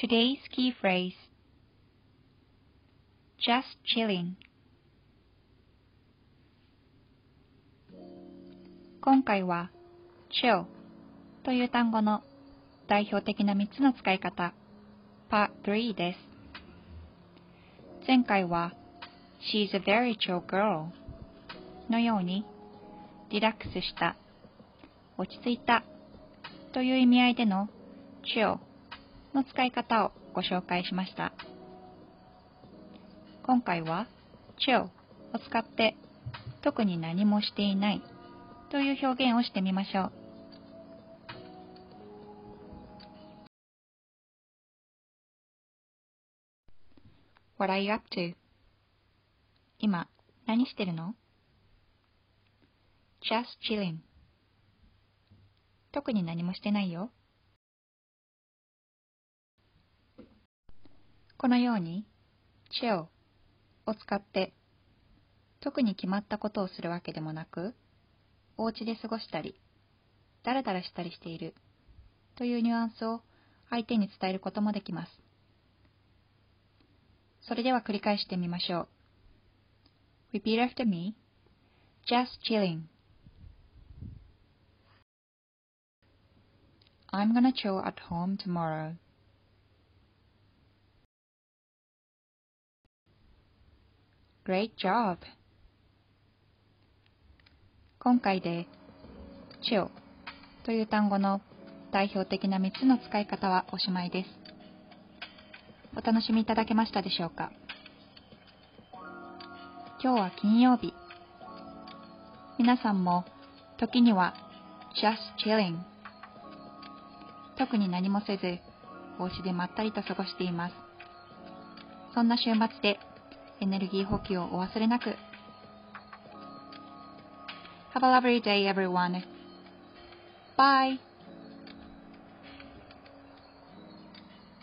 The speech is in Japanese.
Today's key phrase just chilling 今回は chill という単語の代表的な3つの使い方 Part 3です。前回は She's a very chill girl のようにリラックスした落ち着いたという意味合いでの chill の使い方をご紹介しました。今回は chill を使って特に何もしていないという表現をしてみましょう。What are you up to? 今、何してるの ?just chilling 特に何もしてないよ。このように chill を使って特に決まったことをするわけでもなくお家で過ごしたりだらだらしたりしているというニュアンスを相手に伝えることもできます。それでは繰り返してみましょう。Repeat after me. Just chilling. I'm gonna chill at home tomorrow. Great job! 今回で chill という単語の代表的な3つの使い方はおしまいです。お楽しみいただけましたでしょうか？今日は金曜日。皆さんも時には just chilling 特に何もせずお家でまったりと過ごしています。そんな週末でエネルギー補給をお忘れなく。Have a lovely day, everyone. Bye.